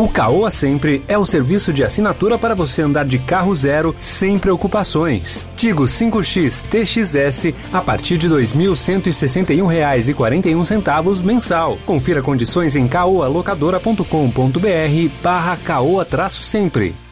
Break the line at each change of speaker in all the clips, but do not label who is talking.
O Caoa Sempre é o serviço de assinatura para você andar de carro zero sem preocupações. Tigo 5X TXS a partir de R$ 2.161,41 mensal. Confira condições em caoalocadora.com.br barra caoa-sempre.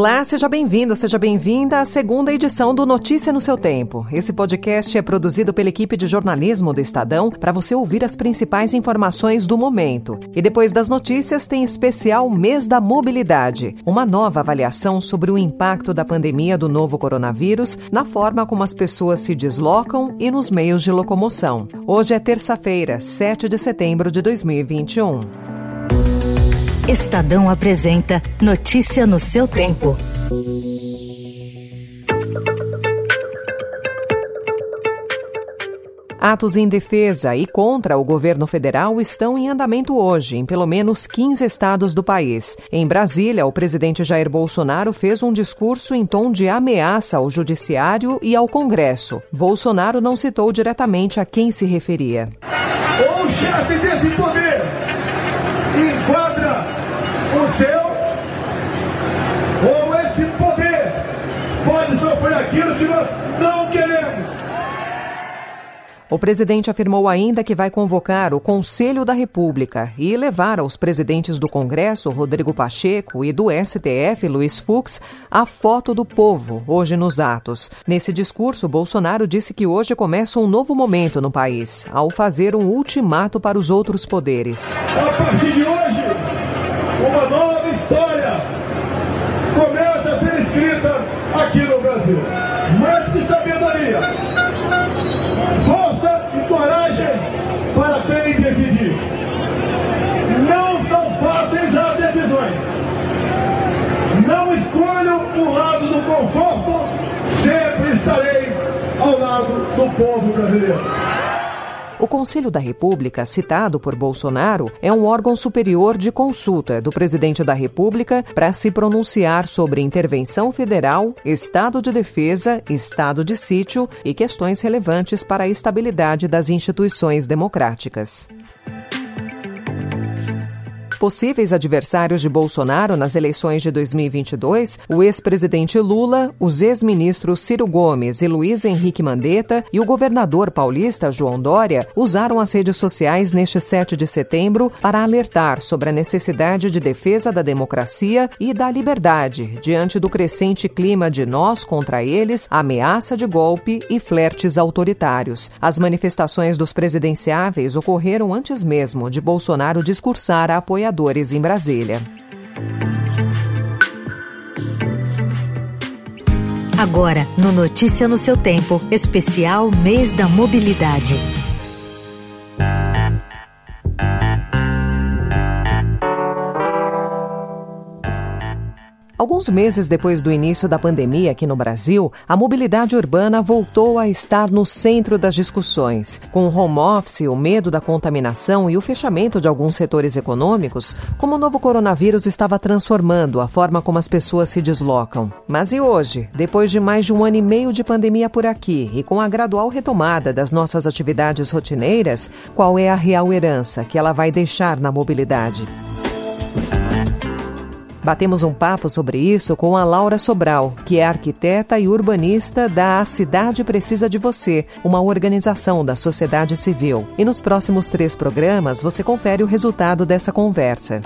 Olá, seja bem-vindo, seja bem-vinda à segunda edição do Notícia no seu Tempo. Esse podcast é produzido pela equipe de jornalismo do Estadão para você ouvir as principais informações do momento. E depois das notícias tem especial Mês da Mobilidade, uma nova avaliação sobre o impacto da pandemia do novo coronavírus na forma como as pessoas se deslocam e nos meios de locomoção. Hoje é terça-feira, 7 de setembro de 2021.
Estadão apresenta Notícia no seu tempo.
Atos em defesa e contra o governo federal estão em andamento hoje, em pelo menos 15 estados do país. Em Brasília, o presidente Jair Bolsonaro fez um discurso em tom de ameaça ao Judiciário e ao Congresso. Bolsonaro não citou diretamente a quem se referia.
O chefe desse poder enquadra o seu ou esse poder pode sofrer aquilo que nós não queremos.
O presidente afirmou ainda que vai convocar o Conselho da República e levar aos presidentes do Congresso, Rodrigo Pacheco, e do STF, Luiz Fux, a foto do povo, hoje nos atos. Nesse discurso, Bolsonaro disse que hoje começa um novo momento no país, ao fazer um ultimato para os outros poderes.
A partir de hoje, uma nova história começa a ser escrita aqui no Brasil. Mas que sabedoria, força e coragem para bem decidir. Não são fáceis as decisões. Não escolho o lado do conforto, sempre estarei do povo brasileiro.
O Conselho da República, citado por Bolsonaro, é um órgão superior de consulta do presidente da República para se pronunciar sobre intervenção federal, estado de defesa, estado de sítio e questões relevantes para a estabilidade das instituições democráticas. Possíveis adversários de Bolsonaro nas eleições de 2022, o ex-presidente Lula, os ex-ministros Ciro Gomes e Luiz Henrique Mandetta e o governador paulista João Dória usaram as redes sociais neste 7 de setembro para alertar sobre a necessidade de defesa da democracia e da liberdade diante do crescente clima de nós contra eles, ameaça de golpe e flertes autoritários. As manifestações dos presidenciáveis ocorreram antes mesmo de Bolsonaro discursar a apoiadores em Brasília.
Agora, no Notícia no seu tempo, especial Mês da Mobilidade.
Alguns meses depois do início da pandemia aqui no Brasil, a mobilidade urbana voltou a estar no centro das discussões. Com o home office, o medo da contaminação e o fechamento de alguns setores econômicos, como o novo coronavírus estava transformando a forma como as pessoas se deslocam. Mas e hoje, depois de mais de um ano e meio de pandemia por aqui e com a gradual retomada das nossas atividades rotineiras, qual é a real herança que ela vai deixar na mobilidade? Batemos um papo sobre isso com a Laura Sobral, que é arquiteta e urbanista da A Cidade Precisa de Você, uma organização da sociedade civil. E nos próximos três programas você confere o resultado dessa conversa.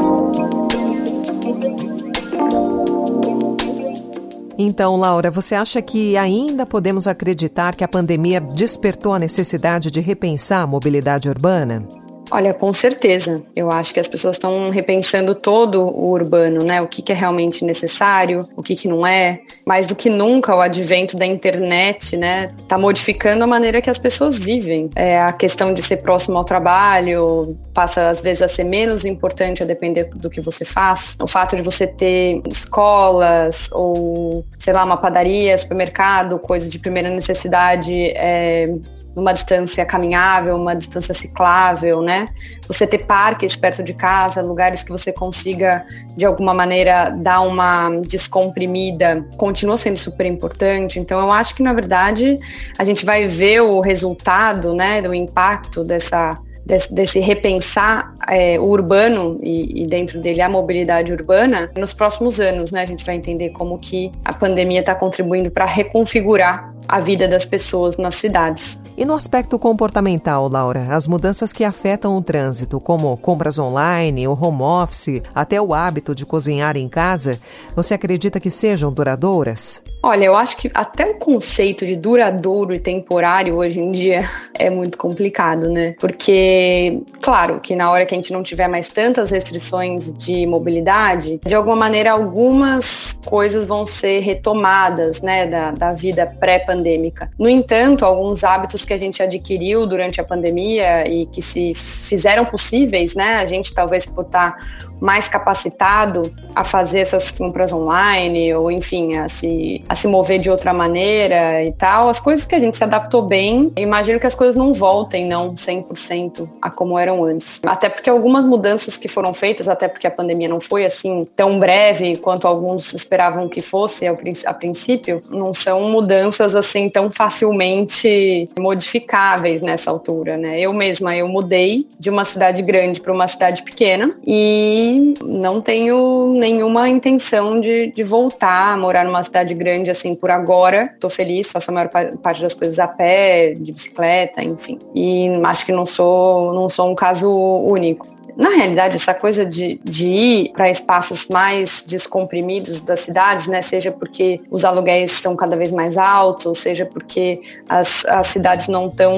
Então, Laura, você acha que ainda podemos acreditar que a pandemia despertou a necessidade de repensar a mobilidade urbana?
Olha, com certeza. Eu acho que as pessoas estão repensando todo o urbano, né? O que, que é realmente necessário, o que, que não é. Mais do que nunca, o advento da internet, né? Tá modificando a maneira que as pessoas vivem. É, a questão de ser próximo ao trabalho passa, às vezes, a ser menos importante a depender do que você faz. O fato de você ter escolas ou, sei lá, uma padaria, supermercado, coisas de primeira necessidade, é, numa distância caminhável, uma distância ciclável, né? Você ter parques perto de casa, lugares que você consiga de alguma maneira dar uma descomprimida, continua sendo super importante. Então eu acho que na verdade a gente vai ver o resultado, né, do impacto dessa desse, desse repensar é, o urbano e, e, dentro dele a mobilidade urbana nos próximos anos, né? A gente vai entender como que a pandemia está contribuindo para reconfigurar a vida das pessoas nas cidades.
E no aspecto comportamental, Laura, as mudanças que afetam o trânsito, como compras online, o home office, até o hábito de cozinhar em casa, você acredita que sejam duradouras?
Olha, eu acho que até o conceito de duradouro e temporário hoje em dia é muito complicado, né? Porque, claro, que na hora que a gente não tiver mais tantas restrições de mobilidade, de alguma maneira algumas coisas vão ser retomadas, né, da, da vida pré-pandêmica. No entanto, alguns hábitos que a gente adquiriu durante a pandemia e que se fizeram possíveis, né, a gente talvez por estar mais capacitado a fazer essas compras online ou enfim a se, se mover de outra maneira e tal, as coisas que a gente se adaptou bem, imagino que as coisas não voltem não 100% a como eram antes. Até porque algumas mudanças que foram feitas, até porque a pandemia não foi assim tão breve quanto alguns esperavam que fosse a princípio, não são mudanças assim tão facilmente modificáveis nessa altura, né? Eu mesma eu mudei de uma cidade grande para uma cidade pequena e não tenho nenhuma intenção de, de voltar a morar numa cidade grande assim por agora. Tô feliz, faço a maior parte das coisas a pé, de bicicleta, enfim. E acho que não sou, não sou um caso único. Na realidade, essa coisa de, de ir para espaços mais descomprimidos das cidades, né, seja porque os aluguéis estão cada vez mais altos, seja porque as, as cidades não estão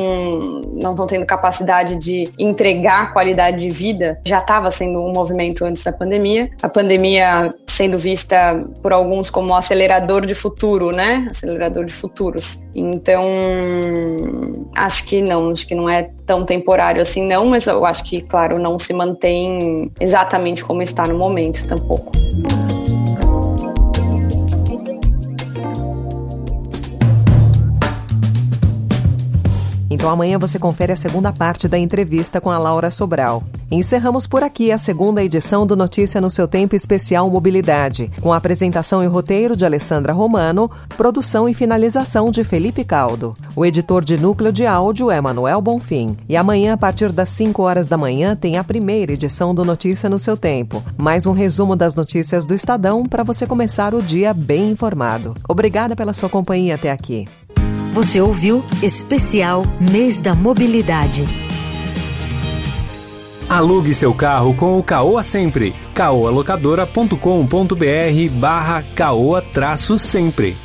não estão tendo capacidade de entregar qualidade de vida, já estava sendo um movimento antes da pandemia. A pandemia sendo vista por alguns como um acelerador de futuro, né? Acelerador de futuros. Então, acho que não, acho que não é tão temporário assim, não, mas eu acho que, claro, não se mantém exatamente como está no momento tampouco.
Então amanhã você confere a segunda parte da entrevista com a Laura Sobral. Encerramos por aqui a segunda edição do Notícia no seu Tempo Especial Mobilidade, com a apresentação e roteiro de Alessandra Romano, produção e finalização de Felipe Caldo. O editor de núcleo de áudio é Manuel Bonfim. E amanhã, a partir das 5 horas da manhã, tem a primeira edição do Notícia no seu Tempo. Mais um resumo das notícias do Estadão para você começar o dia bem informado. Obrigada pela sua companhia até aqui.
Você ouviu Especial Mês da Mobilidade.
Alugue seu carro com o Caoa Sempre. caoalocadora.com.br barra caoa sempre.